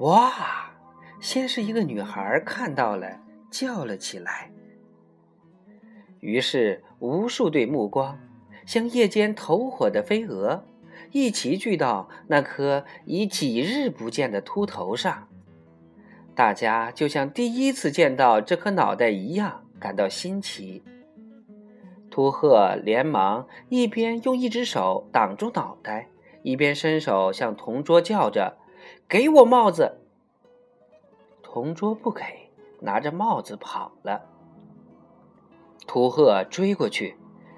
哇！先是一个女孩看到了，叫了起来。于是无数对目光，像夜间投火的飞蛾，一齐聚到那颗已几日不见的秃头上。大家就像第一次见到这颗脑袋一样，感到新奇。秃鹤连忙一边用一只手挡住脑袋，一边伸手向同桌叫着：“给我帽子！”同桌不给，拿着帽子跑了。秃鹤追过去，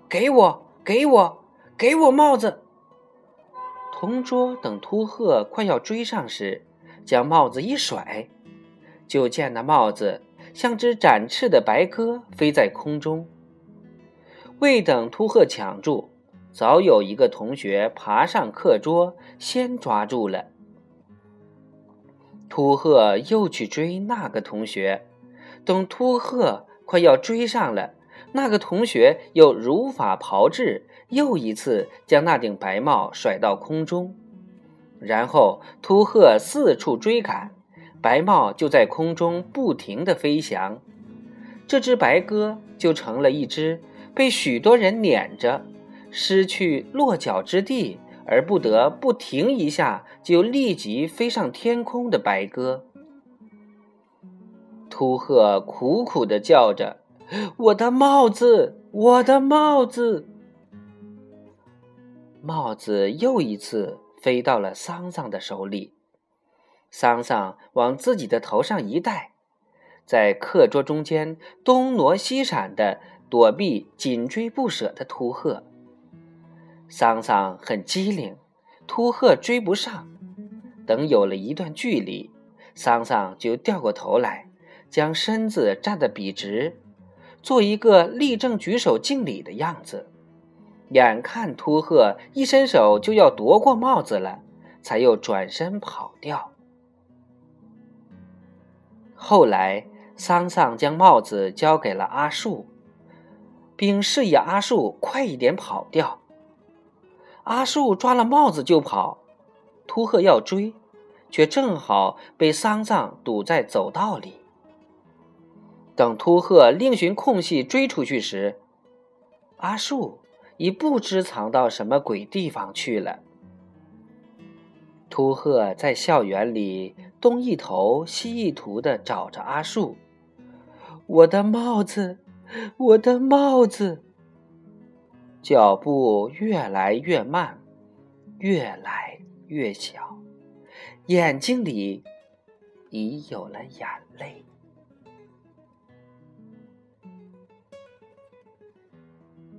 给我，给我，给我帽子！同桌等秃鹤快要追上时，将帽子一甩，就见那帽子像只展翅的白鸽飞在空中。未等秃鹤抢住，早有一个同学爬上课桌，先抓住了。秃鹤又去追那个同学，等秃鹤快要追上了，那个同学又如法炮制，又一次将那顶白帽甩到空中，然后秃鹤四处追赶，白帽就在空中不停地飞翔，这只白鸽就成了一只被许多人撵着，失去落脚之地。而不得不停一下，就立即飞上天空的白鸽。秃鹤苦苦的叫着：“我的帽子，我的帽子！”帽子又一次飞到了桑桑的手里，桑桑往自己的头上一戴，在课桌中间东挪西闪的躲避紧追不舍的秃鹤。桑桑很机灵，秃鹤追不上。等有了一段距离，桑桑就掉过头来，将身子站得笔直，做一个立正举手敬礼的样子。眼看秃鹤一伸手就要夺过帽子了，才又转身跑掉。后来，桑桑将帽子交给了阿树，并示意阿树快一点跑掉。阿树抓了帽子就跑，秃鹤要追，却正好被桑桑堵在走道里。等秃鹤另寻空隙追出去时，阿树已不知藏到什么鬼地方去了。秃鹤在校园里东一头西一图的找着阿树，我的帽子，我的帽子。脚步越来越慢，越来越小，眼睛里已有了眼泪。